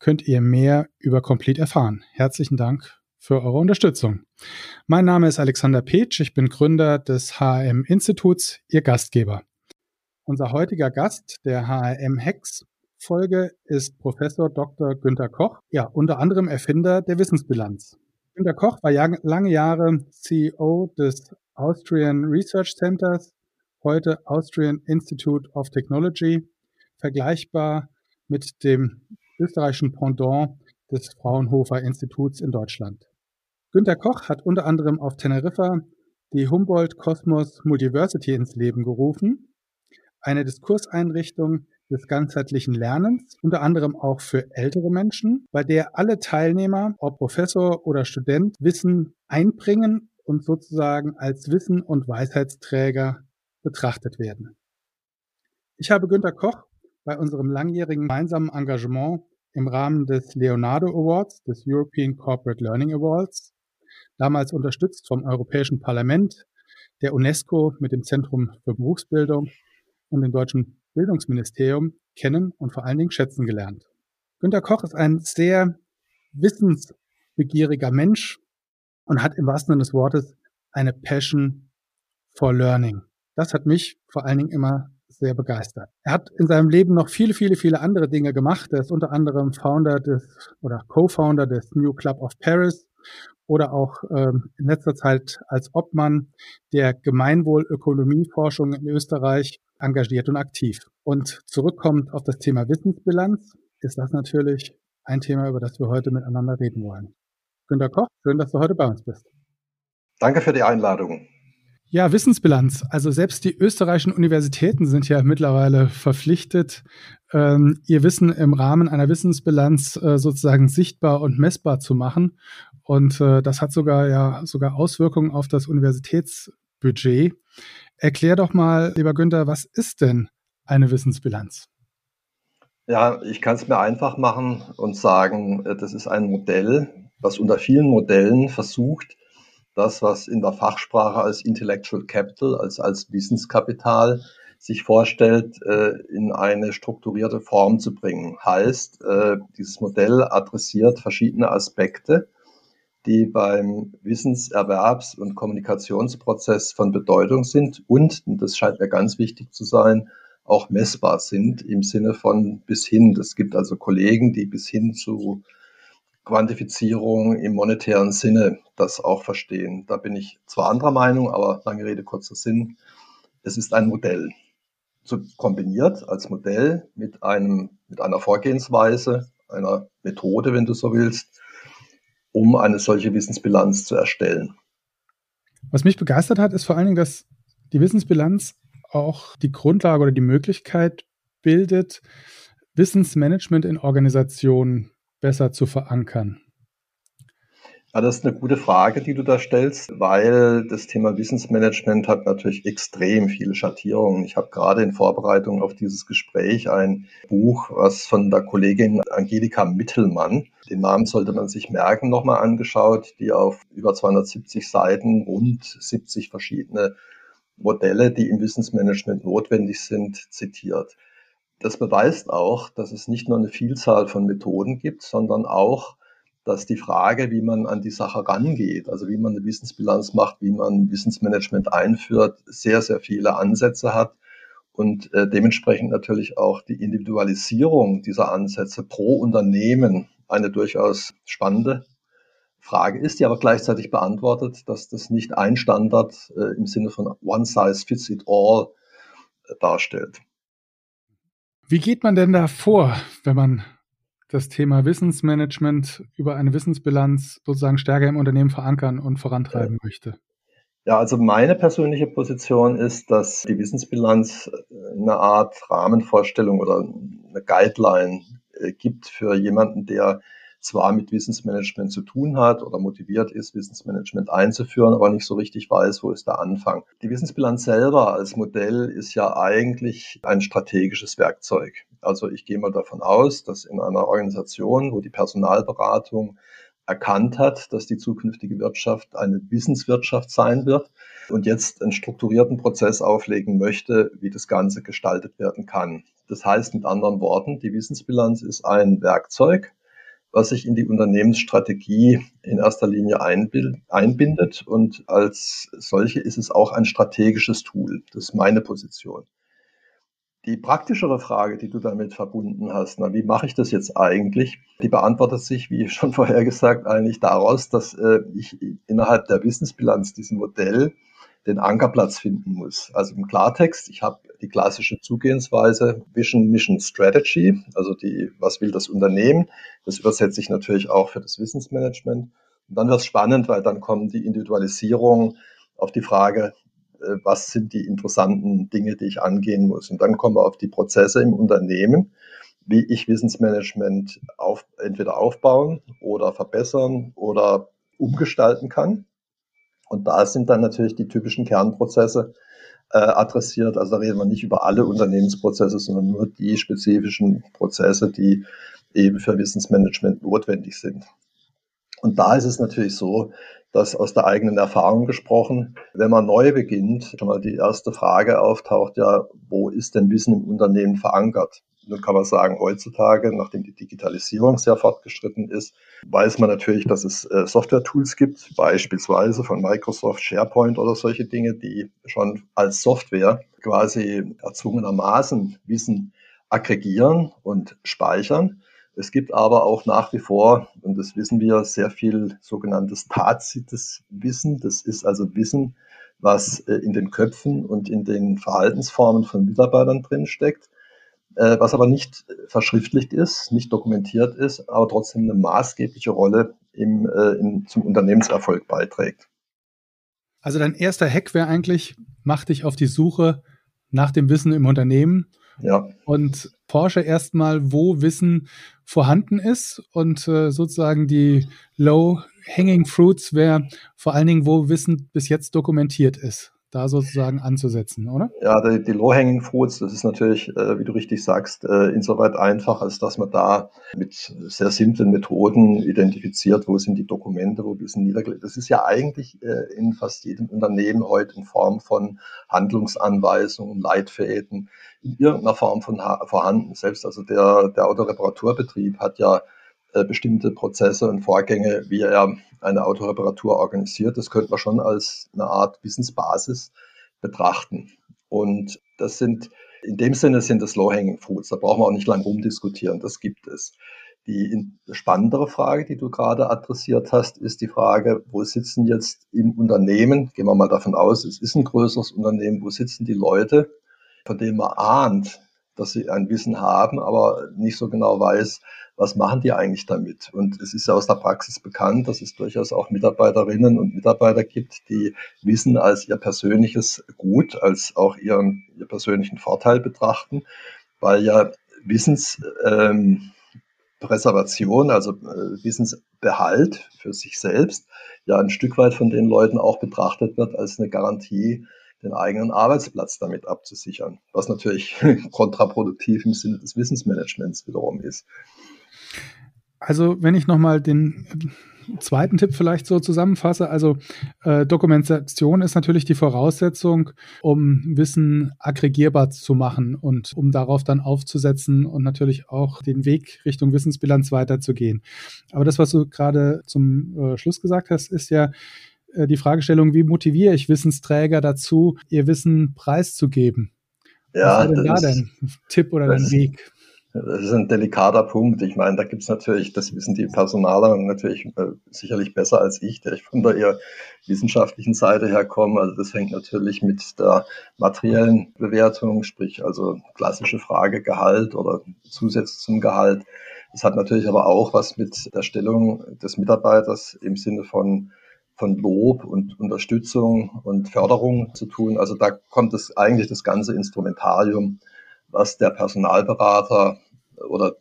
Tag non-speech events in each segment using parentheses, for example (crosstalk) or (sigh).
könnt ihr mehr über Complete erfahren. Herzlichen Dank für eure Unterstützung. Mein Name ist Alexander Petsch, ich bin Gründer des HRM Instituts, Ihr Gastgeber. Unser heutiger Gast der HRM Hex Folge ist Professor Dr. Günter Koch, ja, unter anderem Erfinder der Wissensbilanz. Günter Koch war lange Jahre CEO des Austrian Research Centers heute Austrian Institute of Technology, vergleichbar mit dem österreichischen Pendant des Fraunhofer Instituts in Deutschland. Günter Koch hat unter anderem auf Teneriffa die Humboldt Cosmos Multiversity ins Leben gerufen, eine Diskurseinrichtung des ganzheitlichen Lernens, unter anderem auch für ältere Menschen, bei der alle Teilnehmer, ob Professor oder Student, Wissen einbringen und sozusagen als Wissen- und Weisheitsträger betrachtet werden. Ich habe Günter Koch bei unserem langjährigen gemeinsamen Engagement im Rahmen des Leonardo Awards, des European Corporate Learning Awards, damals unterstützt vom Europäischen Parlament, der UNESCO mit dem Zentrum für Berufsbildung und dem deutschen Bildungsministerium kennen und vor allen Dingen schätzen gelernt. Günter Koch ist ein sehr wissensbegieriger Mensch und hat im wahrsten Sinne des Wortes eine Passion for Learning. Das hat mich vor allen Dingen immer sehr begeistert. Er hat in seinem Leben noch viele, viele, viele andere Dinge gemacht. Er ist unter anderem Founder des oder Co-Founder des New Club of Paris oder auch ähm, in letzter Zeit als Obmann der Gemeinwohlökonomieforschung in Österreich engagiert und aktiv. Und zurückkommt auf das Thema Wissensbilanz, ist das natürlich ein Thema, über das wir heute miteinander reden wollen. Günter Koch, schön, dass du heute bei uns bist. Danke für die Einladung. Ja, Wissensbilanz. Also selbst die österreichischen Universitäten sind ja mittlerweile verpflichtet, ähm, ihr Wissen im Rahmen einer Wissensbilanz äh, sozusagen sichtbar und messbar zu machen. Und äh, das hat sogar ja sogar Auswirkungen auf das Universitätsbudget. Erklär doch mal, lieber Günther, was ist denn eine Wissensbilanz? Ja, ich kann es mir einfach machen und sagen, äh, das ist ein Modell, was unter vielen Modellen versucht, das, was in der Fachsprache als Intellectual Capital, als, als Wissenskapital sich vorstellt, äh, in eine strukturierte Form zu bringen. Heißt, äh, dieses Modell adressiert verschiedene Aspekte, die beim Wissenserwerbs- und Kommunikationsprozess von Bedeutung sind und, und das scheint mir ganz wichtig zu sein, auch messbar sind im Sinne von bis hin. Es gibt also Kollegen, die bis hin zu Quantifizierung im monetären Sinne das auch verstehen. Da bin ich zwar anderer Meinung, aber lange Rede, kurzer Sinn. Es ist ein Modell. So kombiniert als Modell mit einem, mit einer Vorgehensweise, einer Methode, wenn du so willst, um eine solche Wissensbilanz zu erstellen. Was mich begeistert hat, ist vor allen Dingen, dass die Wissensbilanz auch die Grundlage oder die Möglichkeit bildet, Wissensmanagement in Organisationen besser zu verankern? Ja, das ist eine gute Frage, die du da stellst, weil das Thema Wissensmanagement hat natürlich extrem viele Schattierungen. Ich habe gerade in Vorbereitung auf dieses Gespräch ein Buch, was von der Kollegin Angelika Mittelmann, den Namen sollte man sich merken, nochmal angeschaut, die auf über 270 Seiten rund 70 verschiedene Modelle, die im Wissensmanagement notwendig sind, zitiert. Das beweist auch, dass es nicht nur eine Vielzahl von Methoden gibt, sondern auch, dass die Frage, wie man an die Sache rangeht, also wie man eine Wissensbilanz macht, wie man Wissensmanagement einführt, sehr, sehr viele Ansätze hat und äh, dementsprechend natürlich auch die Individualisierung dieser Ansätze pro Unternehmen eine durchaus spannende Frage ist, die aber gleichzeitig beantwortet, dass das nicht ein Standard äh, im Sinne von One Size Fits It All äh, darstellt. Wie geht man denn da vor, wenn man das Thema Wissensmanagement über eine Wissensbilanz sozusagen stärker im Unternehmen verankern und vorantreiben möchte? Ja, also meine persönliche Position ist, dass die Wissensbilanz eine Art Rahmenvorstellung oder eine Guideline äh, gibt für jemanden, der zwar mit Wissensmanagement zu tun hat oder motiviert ist, Wissensmanagement einzuführen, aber nicht so richtig weiß, wo ist der Anfang. Die Wissensbilanz selber als Modell ist ja eigentlich ein strategisches Werkzeug. Also ich gehe mal davon aus, dass in einer Organisation, wo die Personalberatung erkannt hat, dass die zukünftige Wirtschaft eine Wissenswirtschaft sein wird und jetzt einen strukturierten Prozess auflegen möchte, wie das Ganze gestaltet werden kann. Das heißt mit anderen Worten, die Wissensbilanz ist ein Werkzeug, was sich in die Unternehmensstrategie in erster Linie einbindet. Und als solche ist es auch ein strategisches Tool. Das ist meine Position. Die praktischere Frage, die du damit verbunden hast, na, wie mache ich das jetzt eigentlich? Die beantwortet sich, wie schon (laughs) vorher gesagt, eigentlich daraus, dass äh, ich innerhalb der Wissensbilanz diesem Modell den Ankerplatz finden muss. Also im Klartext, ich habe die klassische Zugehensweise Vision, Mission, Strategy, also die, was will das Unternehmen? Das übersetze ich natürlich auch für das Wissensmanagement. Und dann wird es spannend, weil dann kommen die Individualisierung auf die Frage, äh, was sind die interessanten Dinge, die ich angehen muss. Und dann kommen wir auf die Prozesse im Unternehmen, wie ich Wissensmanagement auf, entweder aufbauen oder verbessern oder umgestalten kann. Und da sind dann natürlich die typischen Kernprozesse äh, adressiert. Also da reden wir nicht über alle Unternehmensprozesse, sondern nur die spezifischen Prozesse, die eben für Wissensmanagement notwendig sind. Und da ist es natürlich so, dass aus der eigenen Erfahrung gesprochen, wenn man neu beginnt, schon mal die erste Frage auftaucht, ja, wo ist denn Wissen im Unternehmen verankert? Nun kann man sagen, heutzutage, nachdem die Digitalisierung sehr fortgeschritten ist, weiß man natürlich, dass es äh, Software-Tools gibt, beispielsweise von Microsoft, SharePoint oder solche Dinge, die schon als Software quasi erzwungenermaßen Wissen aggregieren und speichern. Es gibt aber auch nach wie vor, und das wissen wir, sehr viel sogenanntes tazites Wissen. Das ist also Wissen, was äh, in den Köpfen und in den Verhaltensformen von Mitarbeitern drinsteckt was aber nicht verschriftlicht ist, nicht dokumentiert ist, aber trotzdem eine maßgebliche Rolle im, äh, in, zum Unternehmenserfolg beiträgt. Also dein erster Hack wäre eigentlich, mach dich auf die Suche nach dem Wissen im Unternehmen. Ja. Und Porsche erstmal, wo Wissen vorhanden ist und äh, sozusagen die Low-Hanging Fruits wäre vor allen Dingen, wo Wissen bis jetzt dokumentiert ist da sozusagen anzusetzen, oder? Ja, die, die Low-Hanging Fruits, das ist natürlich, äh, wie du richtig sagst, äh, insoweit einfach, als dass man da mit sehr simplen Methoden identifiziert, wo sind die Dokumente, wo sind niedergelegt. Das ist ja eigentlich äh, in fast jedem Unternehmen heute in Form von Handlungsanweisungen, Leitfäden, in irgendeiner Form von vorhanden. Selbst also der, der Autoreparaturbetrieb hat ja bestimmte Prozesse und Vorgänge, wie er eine Autoreparatur organisiert. Das könnte man schon als eine Art Wissensbasis betrachten. Und das sind, in dem Sinne sind das Low-Hanging Fruits. Da brauchen wir auch nicht lange rumdiskutieren. Das gibt es. Die spannendere Frage, die du gerade adressiert hast, ist die Frage, wo sitzen jetzt im Unternehmen, gehen wir mal davon aus, es ist ein größeres Unternehmen, wo sitzen die Leute, von denen man ahnt, dass sie ein Wissen haben, aber nicht so genau weiß, was machen die eigentlich damit? Und es ist ja aus der Praxis bekannt, dass es durchaus auch Mitarbeiterinnen und Mitarbeiter gibt, die Wissen als ihr persönliches Gut, als auch ihren, ihr persönlichen Vorteil betrachten, weil ja Wissenspräservation, ähm, also äh, Wissensbehalt für sich selbst, ja ein Stück weit von den Leuten auch betrachtet wird als eine Garantie, den eigenen Arbeitsplatz damit abzusichern, was natürlich (laughs) kontraproduktiv im Sinne des Wissensmanagements wiederum ist. Also, wenn ich nochmal den zweiten Tipp vielleicht so zusammenfasse, also äh, Dokumentation ist natürlich die Voraussetzung, um Wissen aggregierbar zu machen und um darauf dann aufzusetzen und natürlich auch den Weg Richtung Wissensbilanz weiterzugehen. Aber das, was du gerade zum äh, Schluss gesagt hast, ist ja äh, die Fragestellung, wie motiviere ich Wissensträger dazu, ihr Wissen preiszugeben? Ja, was wäre denn da dein Tipp oder dein Weg? Das ist ein delikater Punkt. Ich meine, da gibt's natürlich, das wissen die Personaler natürlich äh, sicherlich besser als ich, der ich von der eher wissenschaftlichen Seite herkomme. Also das hängt natürlich mit der materiellen Bewertung, sprich also klassische Frage Gehalt oder Zusätze zum Gehalt. Das hat natürlich aber auch was mit der Stellung des Mitarbeiters im Sinne von von Lob und Unterstützung und Förderung zu tun. Also da kommt es eigentlich das ganze Instrumentarium was der Personalberater oder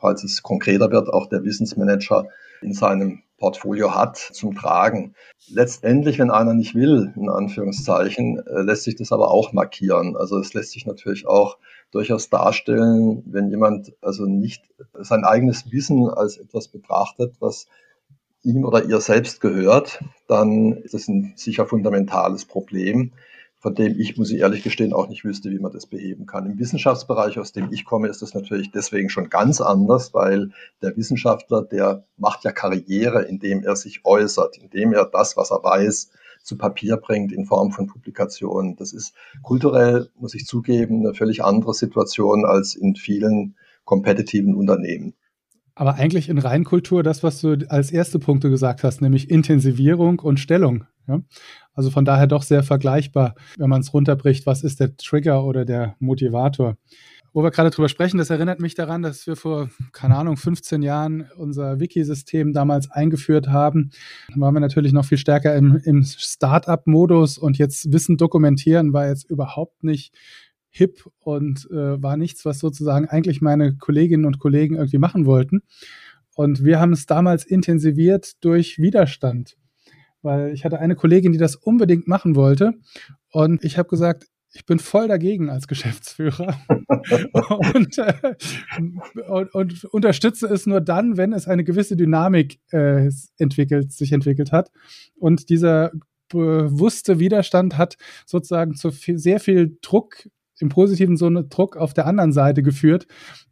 falls es konkreter wird, auch der Wissensmanager in seinem Portfolio hat, zum Tragen. Letztendlich, wenn einer nicht will, in Anführungszeichen, äh, lässt sich das aber auch markieren. Also es lässt sich natürlich auch durchaus darstellen, wenn jemand also nicht sein eigenes Wissen als etwas betrachtet, was ihm oder ihr selbst gehört, dann ist das ein sicher fundamentales Problem von dem ich, muss ich ehrlich gestehen, auch nicht wüsste, wie man das beheben kann. Im Wissenschaftsbereich, aus dem ich komme, ist das natürlich deswegen schon ganz anders, weil der Wissenschaftler, der macht ja Karriere, indem er sich äußert, indem er das, was er weiß, zu Papier bringt in Form von Publikationen. Das ist kulturell, muss ich zugeben, eine völlig andere Situation als in vielen kompetitiven Unternehmen. Aber eigentlich in Reinkultur das, was du als erste Punkte gesagt hast, nämlich Intensivierung und Stellung. Ja? Also von daher doch sehr vergleichbar, wenn man es runterbricht, was ist der Trigger oder der Motivator. Wo wir gerade drüber sprechen, das erinnert mich daran, dass wir vor, keine Ahnung, 15 Jahren unser Wiki-System damals eingeführt haben. Da waren wir natürlich noch viel stärker im, im Start-up-Modus und jetzt Wissen dokumentieren war jetzt überhaupt nicht hip und äh, war nichts, was sozusagen eigentlich meine Kolleginnen und Kollegen irgendwie machen wollten. Und wir haben es damals intensiviert durch Widerstand weil ich hatte eine Kollegin, die das unbedingt machen wollte. Und ich habe gesagt, ich bin voll dagegen als Geschäftsführer (laughs) und, äh, und, und, unterstütze es nur dann, wenn es eine gewisse Dynamik äh, entwickelt, sich entwickelt hat. Und dieser bewusste Widerstand hat sozusagen zu viel, sehr viel Druck im positiven Sinne Druck auf der anderen Seite geführt,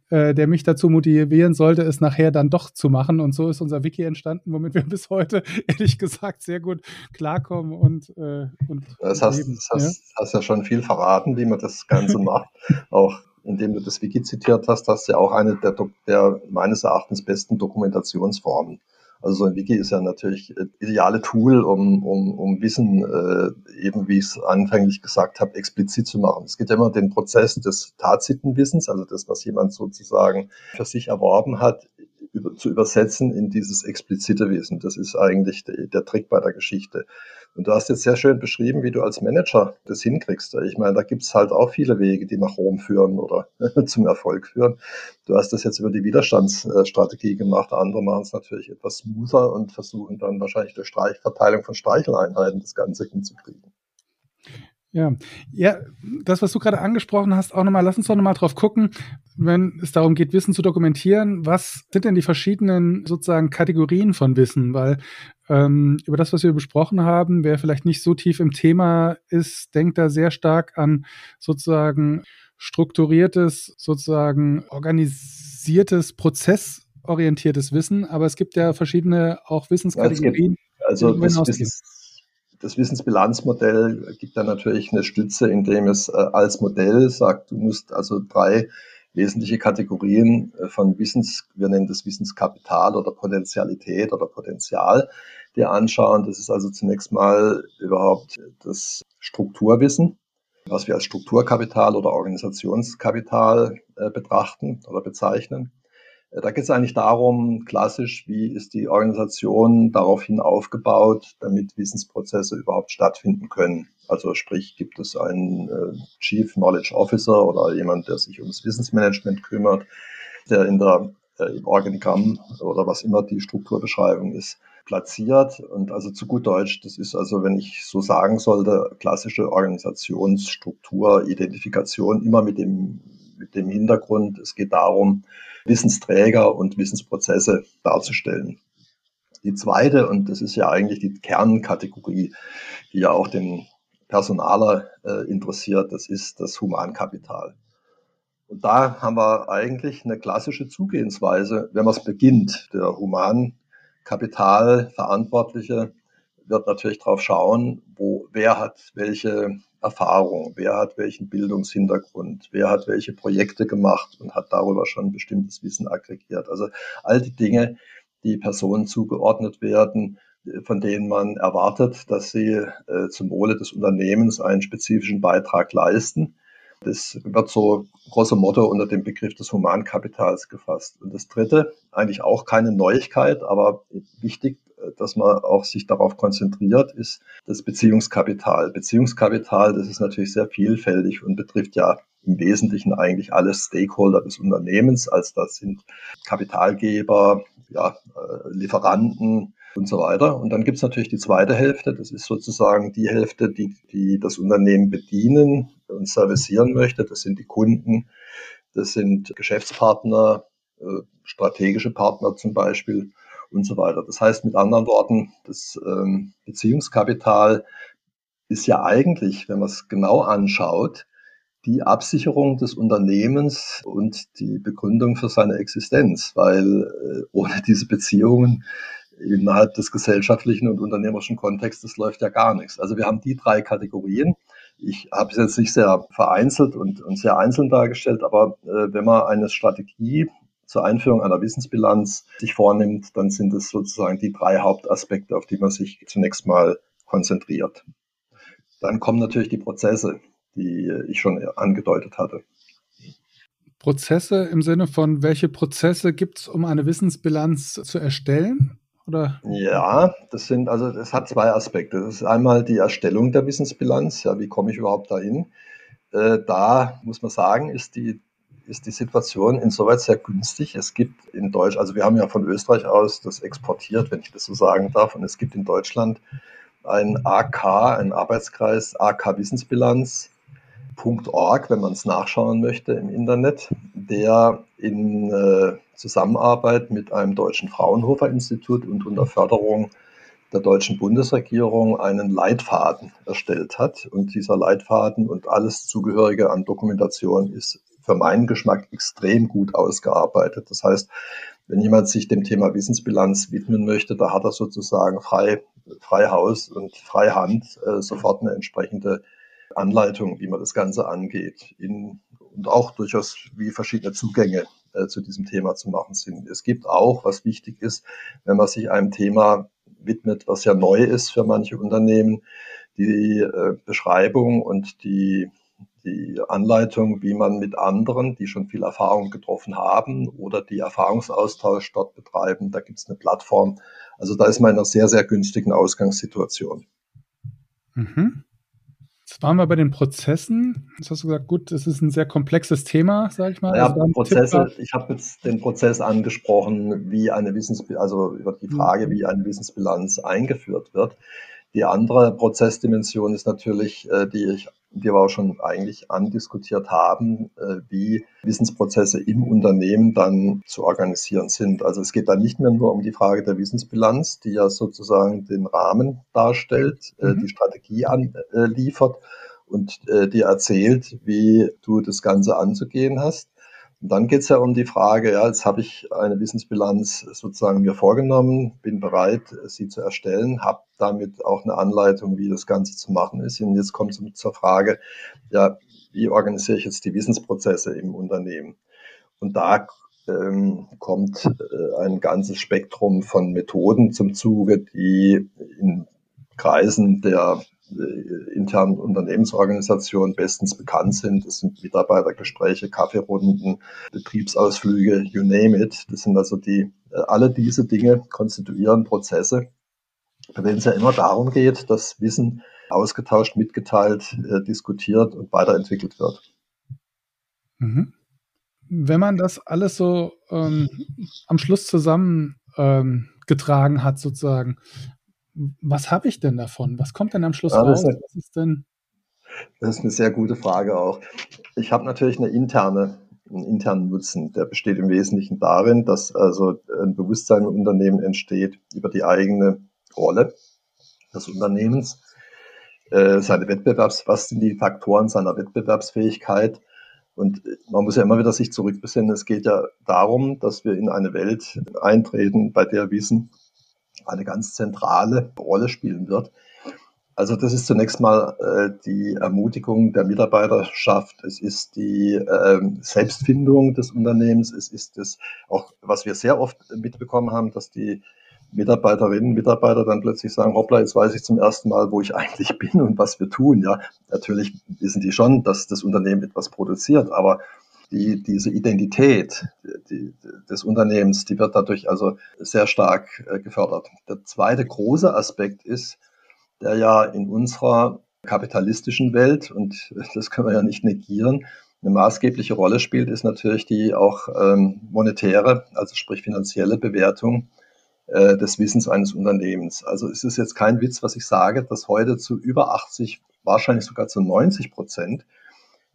äh, der mich dazu motivieren sollte, es nachher dann doch zu machen. Und so ist unser Wiki entstanden, womit wir (laughs) bis heute, ehrlich gesagt, sehr gut klarkommen und, äh, und das hast, leben. Das hast, ja? hast ja schon viel verraten, wie man das Ganze macht. Auch indem du das Wiki zitiert hast, hast du ja auch eine der, der meines Erachtens besten Dokumentationsformen. Also so ein Wiki ist ja natürlich äh, ideale Tool, um, um, um Wissen, äh, eben wie ich es anfänglich gesagt habe, explizit zu machen. Es geht ja immer den Prozess des Tatsitenwissens, also das, was jemand sozusagen für sich erworben hat, über, zu übersetzen in dieses explizite Wissen. Das ist eigentlich der, der Trick bei der Geschichte. Und du hast jetzt sehr schön beschrieben, wie du als Manager das hinkriegst. Ich meine, da gibt's halt auch viele Wege, die nach Rom führen oder (laughs) zum Erfolg führen. Du hast das jetzt über die Widerstandsstrategie gemacht. Andere machen es natürlich etwas smoother und versuchen dann wahrscheinlich durch Streichverteilung von Streicheleinheiten das Ganze hinzukriegen. Ja, ja, das, was du gerade angesprochen hast, auch nochmal, lass uns doch nochmal drauf gucken, wenn es darum geht, Wissen zu dokumentieren, was sind denn die verschiedenen sozusagen Kategorien von Wissen? Weil ähm, über das, was wir besprochen haben, wer vielleicht nicht so tief im Thema ist, denkt da sehr stark an sozusagen strukturiertes, sozusagen organisiertes, prozessorientiertes Wissen, aber es gibt ja verschiedene auch Wissenskategorien. Ja, also das, das Wissensbilanzmodell gibt da natürlich eine Stütze, indem es äh, als Modell sagt, du musst also drei wesentliche Kategorien äh, von Wissens, wir nennen das Wissenskapital oder Potentialität oder Potenzial, dir anschauen. Das ist also zunächst mal überhaupt das Strukturwissen, was wir als Strukturkapital oder Organisationskapital äh, betrachten oder bezeichnen. Äh, da geht es eigentlich darum, klassisch, wie ist die Organisation daraufhin aufgebaut, damit Wissensprozesse überhaupt stattfinden können. Also sprich, gibt es einen äh, Chief Knowledge Officer oder jemand, der sich ums Wissensmanagement kümmert, der in der, äh, im Organigramm oder was immer die Strukturbeschreibung ist, platziert. Und also zu gut Deutsch, das ist also, wenn ich so sagen sollte, klassische Organisationsstruktur, Identifikation, immer mit dem, mit dem Hintergrund, es geht darum, Wissensträger und Wissensprozesse darzustellen. Die zweite, und das ist ja eigentlich die Kernkategorie, die ja auch den Personaler äh, interessiert, das ist das Humankapital. Und da haben wir eigentlich eine klassische Zugehensweise, wenn man es beginnt. Der Humankapitalverantwortliche wird natürlich darauf schauen, wo, wer hat welche Erfahrung, wer hat welchen Bildungshintergrund, wer hat welche Projekte gemacht und hat darüber schon bestimmtes Wissen aggregiert. Also all die Dinge, die Personen zugeordnet werden, von denen man erwartet, dass sie äh, zum Wohle des Unternehmens einen spezifischen Beitrag leisten. Das wird so grosso Motto unter dem Begriff des Humankapitals gefasst. Und das Dritte, eigentlich auch keine Neuigkeit, aber wichtig, dass man auch sich darauf konzentriert, ist das Beziehungskapital. Beziehungskapital, das ist natürlich sehr vielfältig und betrifft ja im Wesentlichen eigentlich alle Stakeholder des Unternehmens, als das sind Kapitalgeber, ja, äh, Lieferanten und so weiter. Und dann gibt es natürlich die zweite Hälfte, das ist sozusagen die Hälfte, die, die das Unternehmen bedienen und servicieren möchte. Das sind die Kunden, das sind Geschäftspartner, äh, strategische Partner zum Beispiel und so weiter. Das heißt mit anderen Worten, das ähm, Beziehungskapital ist ja eigentlich, wenn man es genau anschaut, die Absicherung des Unternehmens und die Begründung für seine Existenz, weil äh, ohne diese Beziehungen innerhalb des gesellschaftlichen und unternehmerischen Kontextes läuft ja gar nichts. Also wir haben die drei Kategorien. Ich habe es jetzt nicht sehr vereinzelt und, und sehr einzeln dargestellt, aber äh, wenn man eine Strategie zur Einführung einer Wissensbilanz sich vornimmt, dann sind es sozusagen die drei Hauptaspekte, auf die man sich zunächst mal konzentriert. Dann kommen natürlich die Prozesse, die ich schon angedeutet hatte. Prozesse im Sinne von, welche Prozesse gibt es, um eine Wissensbilanz zu erstellen? Oder? Ja, das sind, also es hat zwei Aspekte. Das ist einmal die Erstellung der Wissensbilanz. Ja, wie komme ich überhaupt dahin? Äh, da muss man sagen, ist die ist die Situation insoweit sehr günstig. Es gibt in Deutsch, also wir haben ja von Österreich aus das exportiert, wenn ich das so sagen darf, und es gibt in Deutschland ein AK, ein Arbeitskreis AK Wissensbilanz.org, wenn man es nachschauen möchte im Internet, der in äh, Zusammenarbeit mit einem deutschen Fraunhofer Institut und unter Förderung der deutschen Bundesregierung einen Leitfaden erstellt hat. Und dieser Leitfaden und alles Zugehörige an Dokumentation ist für meinen Geschmack extrem gut ausgearbeitet. Das heißt, wenn jemand sich dem Thema Wissensbilanz widmen möchte, da hat er sozusagen frei, frei Haus und frei Hand äh, sofort eine entsprechende Anleitung, wie man das Ganze angeht. In, und auch durchaus, wie verschiedene Zugänge äh, zu diesem Thema zu machen sind. Es gibt auch, was wichtig ist, wenn man sich einem Thema widmet, was ja neu ist für manche Unternehmen, die äh, Beschreibung und die die Anleitung, wie man mit anderen, die schon viel Erfahrung getroffen haben oder die Erfahrungsaustausch dort betreiben, da gibt es eine Plattform. Also da ist man in einer sehr, sehr günstigen Ausgangssituation. Mhm. Jetzt waren wir bei den Prozessen. Jetzt hast du gesagt, gut, das ist ein sehr komplexes Thema, sage ich mal. Ja, also Prozesse, ich habe jetzt den Prozess angesprochen, wie eine Wissensbilanz, also über die Frage, mhm. wie eine Wissensbilanz eingeführt wird. Die andere Prozessdimension ist natürlich, äh, die ich wir auch schon eigentlich andiskutiert haben, äh, wie Wissensprozesse im Unternehmen dann zu organisieren sind. Also es geht da nicht mehr nur um die Frage der Wissensbilanz, die ja sozusagen den Rahmen darstellt, äh, mhm. die Strategie anliefert und die erzählt, wie du das Ganze anzugehen hast, und dann geht es ja um die Frage, ja, jetzt habe ich eine Wissensbilanz sozusagen mir vorgenommen, bin bereit, sie zu erstellen, habe damit auch eine Anleitung, wie das Ganze zu machen ist. Und jetzt kommt es zur Frage, ja, wie organisiere ich jetzt die Wissensprozesse im Unternehmen? Und da ähm, kommt äh, ein ganzes Spektrum von Methoden zum Zuge, die in Kreisen der internen Unternehmensorganisationen bestens bekannt sind. Das sind Mitarbeitergespräche, Kaffeerunden, Betriebsausflüge, you name it. Das sind also die, äh, alle diese Dinge konstituieren Prozesse, bei denen es ja immer darum geht, dass Wissen ausgetauscht, mitgeteilt, äh, diskutiert und weiterentwickelt wird. Mhm. Wenn man das alles so ähm, am Schluss zusammengetragen ähm, hat, sozusagen, was habe ich denn davon? Was kommt denn am Schluss ja, raus? Ist was ist denn? Das ist eine sehr gute Frage auch. Ich habe natürlich eine interne, einen internen Nutzen. Der besteht im Wesentlichen darin, dass also ein Bewusstsein im Unternehmen entsteht über die eigene Rolle des Unternehmens, äh, seine Wettbewerbs, was sind die Faktoren seiner Wettbewerbsfähigkeit? Und man muss ja immer wieder sich zurückbesinnen. Es geht ja darum, dass wir in eine Welt eintreten, bei der Wissen eine ganz zentrale Rolle spielen wird. Also das ist zunächst mal äh, die Ermutigung der Mitarbeiterschaft, es ist die äh, Selbstfindung des Unternehmens, es ist das auch, was wir sehr oft mitbekommen haben, dass die Mitarbeiterinnen und Mitarbeiter dann plötzlich sagen, hoppla, jetzt weiß ich zum ersten Mal, wo ich eigentlich bin und was wir tun. Ja, natürlich wissen die schon, dass das Unternehmen etwas produziert, aber die, diese Identität die, des Unternehmens, die wird dadurch also sehr stark äh, gefördert. Der zweite große Aspekt ist, der ja in unserer kapitalistischen Welt, und (laughs) das können wir ja nicht negieren, eine maßgebliche Rolle spielt, ist natürlich die auch ähm, monetäre, also sprich finanzielle Bewertung äh, des Wissens eines Unternehmens. Also es ist jetzt kein Witz, was ich sage, dass heute zu über 80, wahrscheinlich sogar zu 90 Prozent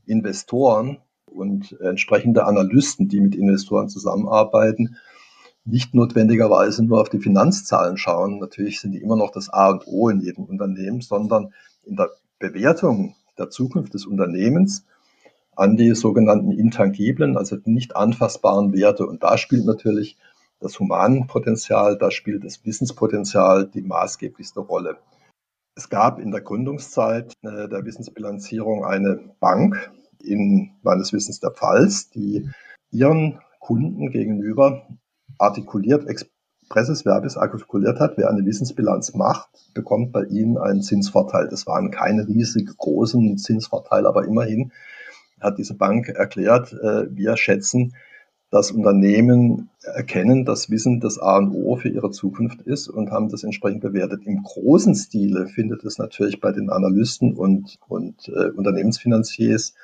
Investoren und entsprechende Analysten, die mit Investoren zusammenarbeiten, nicht notwendigerweise nur auf die Finanzzahlen schauen. Natürlich sind die immer noch das A und O in jedem Unternehmen, sondern in der Bewertung der Zukunft des Unternehmens an die sogenannten intangiblen, also nicht anfassbaren Werte. Und da spielt natürlich das Humanpotenzial, da spielt das Wissenspotenzial die maßgeblichste Rolle. Es gab in der Gründungszeit äh, der Wissensbilanzierung eine Bank in meines Wissens der Pfalz, die ihren Kunden gegenüber artikuliert, expresses Verbis artikuliert hat, wer eine Wissensbilanz macht, bekommt bei ihnen einen Zinsvorteil. Das waren keine riesig großen Zinsvorteile, aber immerhin hat diese Bank erklärt, äh, wir schätzen, dass Unternehmen erkennen, dass Wissen das A und O für ihre Zukunft ist und haben das entsprechend bewertet. Im großen Stile findet es natürlich bei den Analysten und, und äh, Unternehmensfinanziers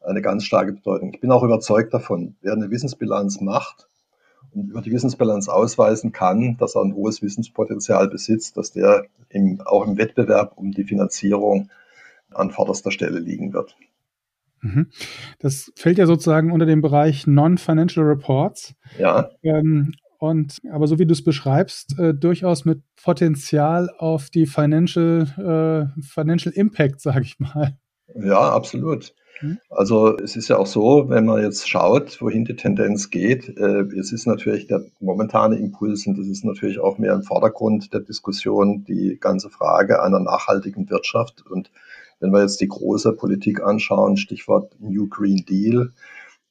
eine ganz starke Bedeutung. Ich bin auch überzeugt davon, wer eine Wissensbilanz macht und über die Wissensbilanz ausweisen kann, dass er ein hohes Wissenspotenzial besitzt, dass der im, auch im Wettbewerb um die Finanzierung an vorderster Stelle liegen wird. Mhm. Das fällt ja sozusagen unter den Bereich Non-Financial Reports. Ja. Ähm, und aber so wie du es beschreibst, äh, durchaus mit Potenzial auf die Financial, äh, Financial Impact, (laughs) sage ich mal. Ja, absolut. Mhm. Also es ist ja auch so, wenn man jetzt schaut, wohin die Tendenz geht, äh, es ist natürlich der momentane Impuls und das ist natürlich auch mehr im Vordergrund der Diskussion die ganze Frage einer nachhaltigen Wirtschaft und wenn wir jetzt die große Politik anschauen, Stichwort New Green Deal,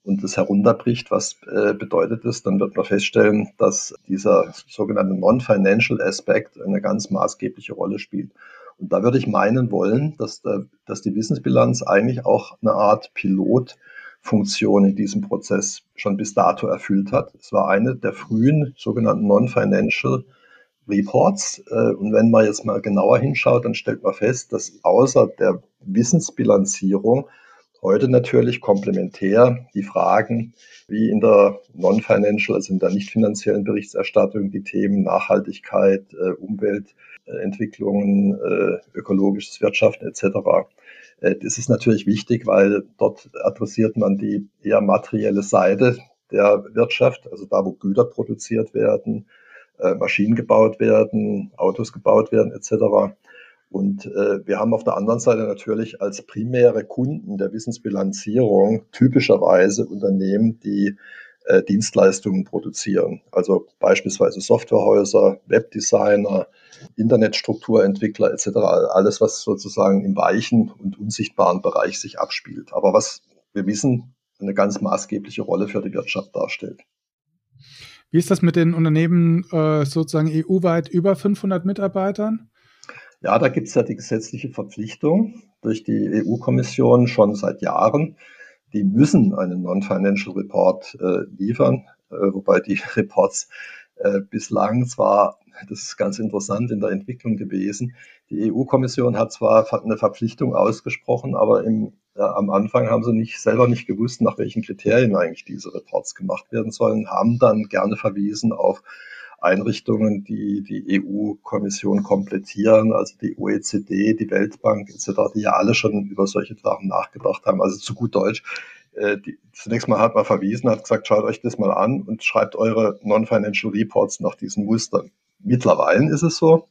und das herunterbricht, was äh, bedeutet das, dann wird man feststellen, dass dieser sogenannte Non-Financial Aspekt eine ganz maßgebliche Rolle spielt. Und da würde ich meinen wollen, dass, da, dass die Wissensbilanz eigentlich auch eine Art Pilotfunktion in diesem Prozess schon bis dato erfüllt hat. Es war eine der frühen sogenannten Non-Financial Reports. Äh, und wenn man jetzt mal genauer hinschaut, dann stellt man fest, dass außer der Wissensbilanzierung heute natürlich komplementär die Fragen wie in der Non-Financial, also in der nicht finanziellen Berichterstattung, die Themen Nachhaltigkeit, äh, Umweltentwicklungen, äh, ökologisches Wirtschaften etc. Das ist natürlich wichtig, weil dort adressiert man die eher materielle Seite der Wirtschaft, also da, wo Güter produziert werden, äh, Maschinen gebaut werden, Autos gebaut werden etc. Und äh, wir haben auf der anderen Seite natürlich als primäre Kunden der Wissensbilanzierung typischerweise Unternehmen, die äh, Dienstleistungen produzieren. Also beispielsweise Softwarehäuser, Webdesigner, Internetstrukturentwickler etc. Alles, was sozusagen im weichen und unsichtbaren Bereich sich abspielt. Aber was wir wissen, eine ganz maßgebliche Rolle für die Wirtschaft darstellt. Wie ist das mit den Unternehmen äh, sozusagen EU-weit über 500 Mitarbeitern? Ja, da gibt es ja die gesetzliche Verpflichtung durch die EU-Kommission schon seit Jahren. Die müssen einen Non-Financial Report äh, liefern, äh, wobei die (laughs) Reports äh, bislang zwar, das ist ganz interessant in der Entwicklung gewesen, die EU-Kommission hat zwar eine Verpflichtung ausgesprochen, aber im, am Anfang haben sie nicht selber nicht gewusst, nach welchen Kriterien eigentlich diese Reports gemacht werden sollen, haben dann gerne verwiesen auf Einrichtungen, die die EU-Kommission komplettieren, also die OECD, die Weltbank etc., die ja alle schon über solche Sachen nachgedacht haben. Also zu gut Deutsch. Äh, die, zunächst mal hat man verwiesen, hat gesagt, schaut euch das mal an und schreibt eure Non-Financial Reports nach diesen Mustern. Mittlerweile ist es so,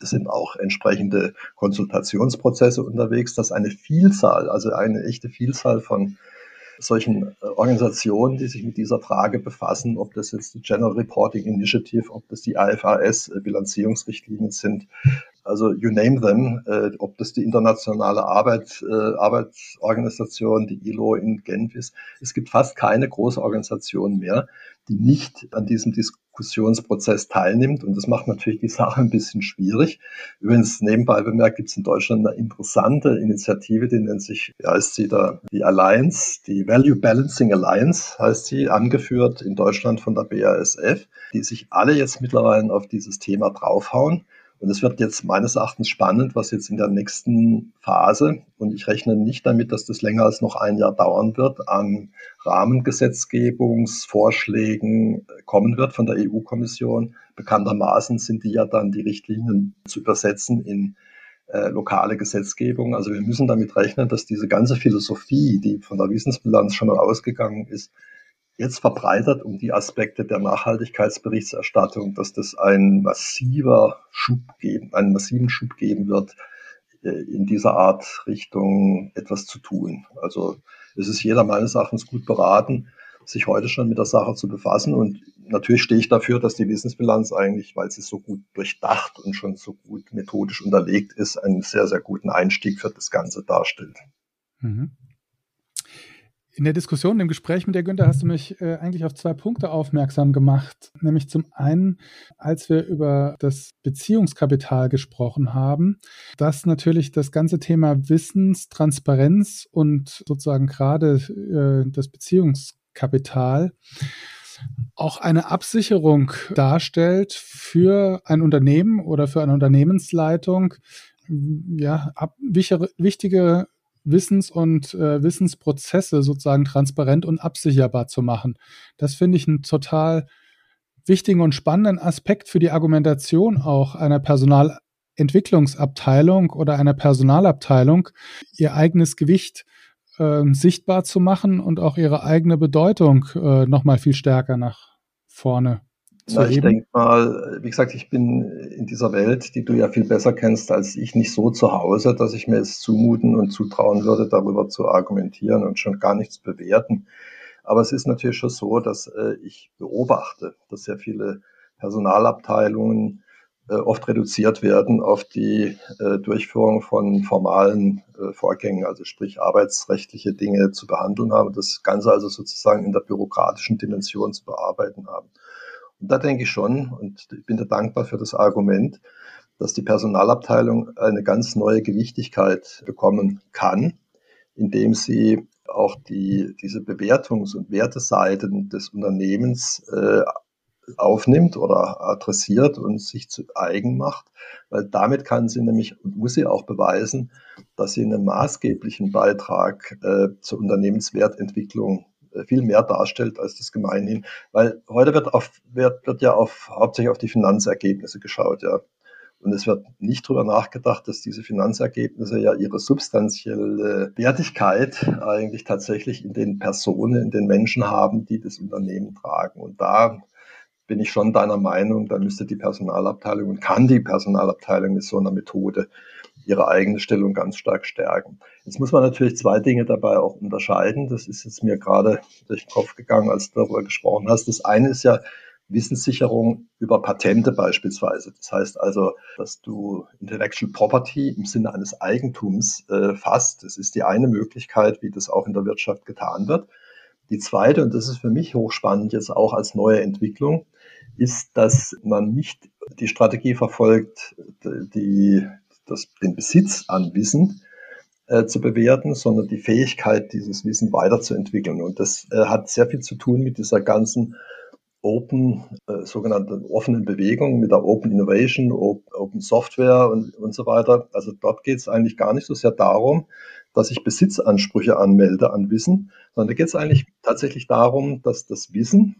es sind auch entsprechende Konsultationsprozesse unterwegs, dass eine Vielzahl, also eine echte Vielzahl von solchen äh, Organisationen, die sich mit dieser Frage befassen, ob das jetzt die General Reporting Initiative, ob das die IFRS äh, Bilanzierungsrichtlinien sind, also you name them, äh, ob das die internationale Arbeit, Arbeitsorganisation, die ILO in Genf ist. Es gibt fast keine große Organisation mehr, die nicht an diesem Diskussionsprozess teilnimmt. Und das macht natürlich die Sache ein bisschen schwierig. Übrigens, nebenbei bemerkt, gibt es in Deutschland eine interessante Initiative, die nennt sich, wie heißt sie da, die Alliance, die Value Balancing Alliance heißt sie, angeführt in Deutschland von der BASF, die sich alle jetzt mittlerweile auf dieses Thema draufhauen Und es wird jetzt meines Erachtens spannend, was jetzt in der nächsten Phase, und ich rechne nicht damit, dass das länger als noch ein Jahr dauern wird, an Rahmengesetzgebungsvorschlägen kommen wird von der EU-Kommission. Bekanntermaßen sind die ja dann die Richtlinien zu übersetzen in äh, lokale Gesetzgebung. Also wir müssen damit rechnen, dass diese ganze Philosophie, die von der Wissensbilanz schon mal ausgegangen ist, jetzt verbreitert um die Aspekte der Nachhaltigkeitsberichterstattung, dass das ein massiver Schub geben, einen massiven Schub geben wird, äh, in dieser Art Richtung etwas zu tun. Also es ist jeder meines Erachtens gut beraten, sich heute schon mit der Sache zu befassen. Und natürlich stehe ich dafür, dass die Wissensbilanz eigentlich, weil sie so gut durchdacht und schon so gut methodisch unterlegt ist, einen sehr, sehr guten Einstieg für das Ganze darstellt. Mhm. In der Diskussion, im Gespräch mit der Günther, hast du mich äh, eigentlich auf zwei Punkte aufmerksam gemacht. Nämlich zum einen, als wir über das Beziehungskapital gesprochen haben, dass natürlich das ganze Thema Wissenstransparenz und sozusagen gerade äh, das Beziehungskapital auch eine Absicherung darstellt für ein Unternehmen oder für eine Unternehmensleitung, ja, ab, wichtige Wissens- und äh, Wissensprozesse sozusagen transparent und absicherbar zu machen. Das finde ich einen total wichtigen und spannenden Aspekt für die Argumentation auch einer Personalentwicklungsabteilung oder einer Personalabteilung, ihr eigenes Gewicht äh, sichtbar zu machen und auch ihre eigene Bedeutung äh, nochmal viel stärker nach vorne na, ich denke mal, wie gesagt, ich bin in dieser Welt, die du ja viel besser kennst als ich, nicht so zu Hause, dass ich mir es zumuten und zutrauen würde, darüber zu argumentieren und schon gar nichts bewerten. Aber es ist natürlich schon so, dass äh, ich beobachte, dass sehr viele Personalabteilungen äh, oft reduziert werden auf die äh, Durchführung von formalen äh, Vorgängen, also sprich arbeitsrechtliche Dinge zu behandeln haben, das Ganze also sozusagen in der bürokratischen Dimension zu bearbeiten haben. Und da denke ich schon, und ich bin da dankbar für das Argument, dass die Personalabteilung eine ganz neue Gewichtigkeit bekommen kann, indem sie auch die, diese Bewertungs- und Werteseiten des Unternehmens äh, aufnimmt oder adressiert und sich zu eigen macht, weil damit kann sie nämlich und muss sie auch beweisen, dass sie einen maßgeblichen Beitrag äh, zur Unternehmenswertentwicklung viel mehr darstellt als das gemeinhin, weil heute wird, auf, wird, wird ja auf, hauptsächlich auf die Finanzergebnisse geschaut, ja. Und es wird nicht darüber nachgedacht, dass diese Finanzergebnisse ja ihre substanzielle Wertigkeit eigentlich tatsächlich in den Personen, in den Menschen haben, die das Unternehmen tragen. Und da bin ich schon deiner Meinung, da müsste die Personalabteilung und kann die Personalabteilung mit so einer Methode ihre eigene Stellung ganz stark stärken. Jetzt muss man natürlich zwei Dinge dabei auch unterscheiden. Das ist jetzt mir gerade durch den Kopf gegangen, als du darüber gesprochen hast. Das eine ist ja Wissenssicherung über Patente beispielsweise. Das heißt also, dass du Intellectual Property im Sinne eines Eigentums äh, fasst. Das ist die eine Möglichkeit, wie das auch in der Wirtschaft getan wird. Die zweite, und das ist für mich hochspannend jetzt auch als neue Entwicklung, ist, dass man nicht die Strategie verfolgt, die das, den Besitz an Wissen äh, zu bewerten, sondern die Fähigkeit, dieses Wissen weiterzuentwickeln. Und das äh, hat sehr viel zu tun mit dieser ganzen Open, äh, sogenannten offenen Bewegung, mit der Open Innovation, Open Software und, und so weiter. Also dort geht es eigentlich gar nicht so sehr darum, dass ich Besitzansprüche anmelde an Wissen, sondern da geht es eigentlich tatsächlich darum, dass das Wissen,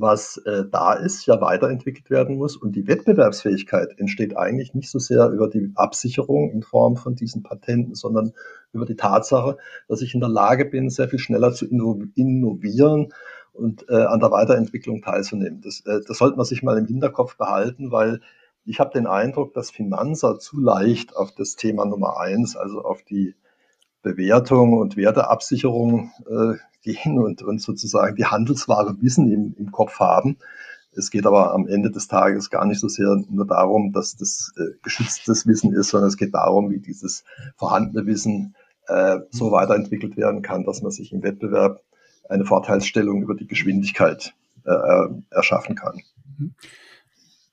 was äh, da ist, ja weiterentwickelt werden muss. Und die Wettbewerbsfähigkeit entsteht eigentlich nicht so sehr über die Absicherung in Form von diesen Patenten, sondern über die Tatsache, dass ich in der Lage bin, sehr viel schneller zu innovieren und äh, an der Weiterentwicklung teilzunehmen. Das, äh, das sollte man sich mal im Hinterkopf behalten, weil ich habe den Eindruck, dass Finanzer zu leicht auf das Thema Nummer eins, also auf die Bewertung und Werteabsicherung äh, gehen und, und sozusagen die Handelsware Wissen im, im Kopf haben. Es geht aber am Ende des Tages gar nicht so sehr nur darum, dass das äh, geschütztes Wissen ist, sondern es geht darum, wie dieses vorhandene Wissen äh, so weiterentwickelt werden kann, dass man sich im Wettbewerb eine Vorteilsstellung über die Geschwindigkeit äh, äh erschaffen kann. Mhm.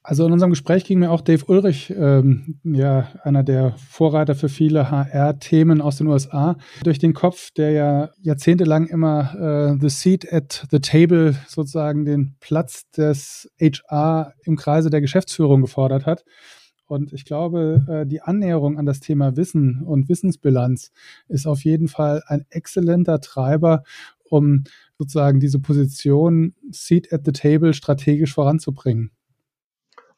Also in unserem Gespräch ging mir auch Dave Ulrich, ähm, ja, einer der Vorreiter für viele HR-Themen aus den USA, durch den Kopf, der ja jahrzehntelang immer äh, the seat at the table, sozusagen den Platz des HR im Kreise der Geschäftsführung gefordert hat. Und ich glaube, äh, die Annäherung an das Thema Wissen und Wissensbilanz ist auf jeden Fall ein exzellenter Treiber, um sozusagen diese Position Seat at the Table strategisch voranzubringen.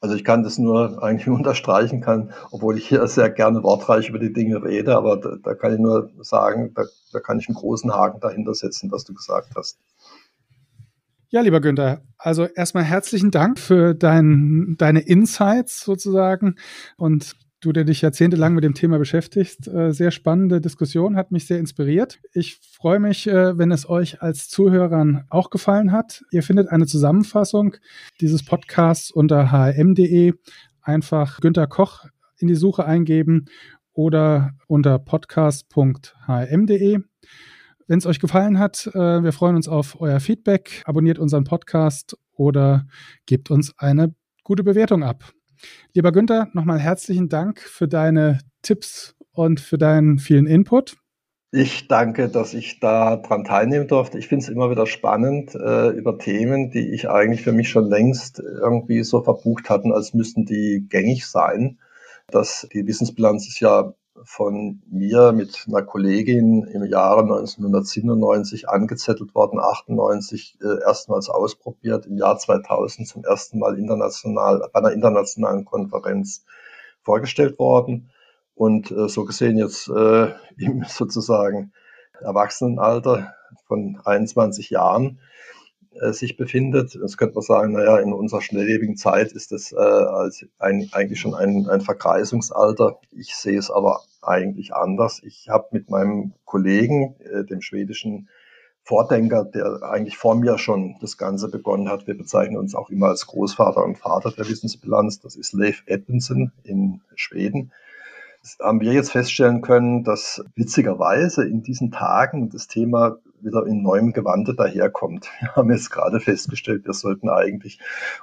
Also ich kann das nur eigentlich (laughs) unterstreichen kann, obwohl ich hier sehr gerne wortreich über die Dinge rede, aber da, da kann ich nur sagen, da, da kann ich einen großen Haken dahinter setzen, was du gesagt hast. Ja, lieber Günther, also erstmal herzlichen Dank für dein, deine Insights sozusagen und du, der dich jahrzehntelang mit dem Thema beschäftigst. Äh, sehr spannende Diskussion, hat mich sehr inspiriert. Ich freue mich, äh, wenn es euch als Zuhörern auch gefallen hat. Ihr findet eine Zusammenfassung dieses Podcasts unter hm.de. Einfach Günter Koch in die Suche eingeben oder unter podcast.hm.de. Wenn es euch gefallen hat, äh, wir freuen uns auf euer Feedback. Abonniert unseren Podcast oder gebt uns eine gute Bewertung ab. Lieber Günther, nochmal herzlichen Dank für deine Tipps und für deinen vielen Input. Ich danke, dass ich da dran teilnehmen durfte. Ich finde es immer wieder spannend äh, über Themen, die ich eigentlich für mich schon längst irgendwie so verbucht hatten, als müssten die gängig sein. Das, die Wissensbilanz ist ja von mir mit einer Kollegin im Jahre 1997 angezettelt worden, 98 äh, erstmals ausprobiert, im Jahr 2000 zum ersten Mal international bei einer internationalen Konferenz vorgestellt worden und äh, so gesehen jetzt äh, (laughs) im sozusagen Erwachsenenalter von 21 Jahren äh, sich befindet. Jetzt könnte man sagen, naja, in unserer schnelllebigen Zeit ist das äh, als ein, eigentlich schon ein, ein Verkreisungsalter. Ich sehe es aber eigentlich anders. Ich habe mit meinem Kollegen, äh, dem schwedischen Vordenker, der eigentlich vor mir schon das Ganze begonnen hat. Wir bezeichnen uns auch immer als Großvater und Vater der Wissensbilanz. Das ist Leif Edmundsen in Schweden. Das haben wir jetzt feststellen können, dass witzigerweise in diesen Tagen das Thema wieder in neuem Gewande daherkommt. Wir haben jetzt gerade festgestellt, wir sollten eigentlich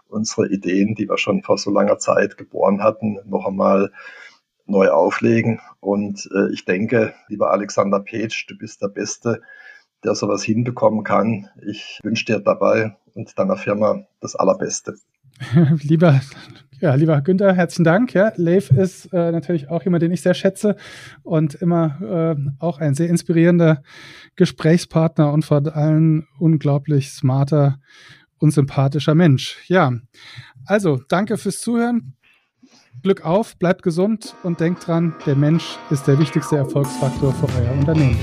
unsere Ideen, die wir schon vor so langer Zeit geboren hatten, noch einmal neu auflegen. Und äh, ich denke, lieber Alexander Page, du bist der Beste, der sowas hinbekommen kann. Ich wünsche dir dabei und deiner Firma das Allerbeste. (laughs) lieber, ja, lieber Günther, herzlichen Dank. Ja, Leif ist äh, natürlich auch jemand, den ich sehr schätze und immer äh, auch ein sehr inspirierender Gesprächspartner und vor allem unglaublich smarter und sympathischer Mensch. Ja, also danke fürs Zuhören. Glück auf, bleibt gesund und denkt dran, der Mensch ist der wichtigste Erfolgsfaktor für euer Unternehmen.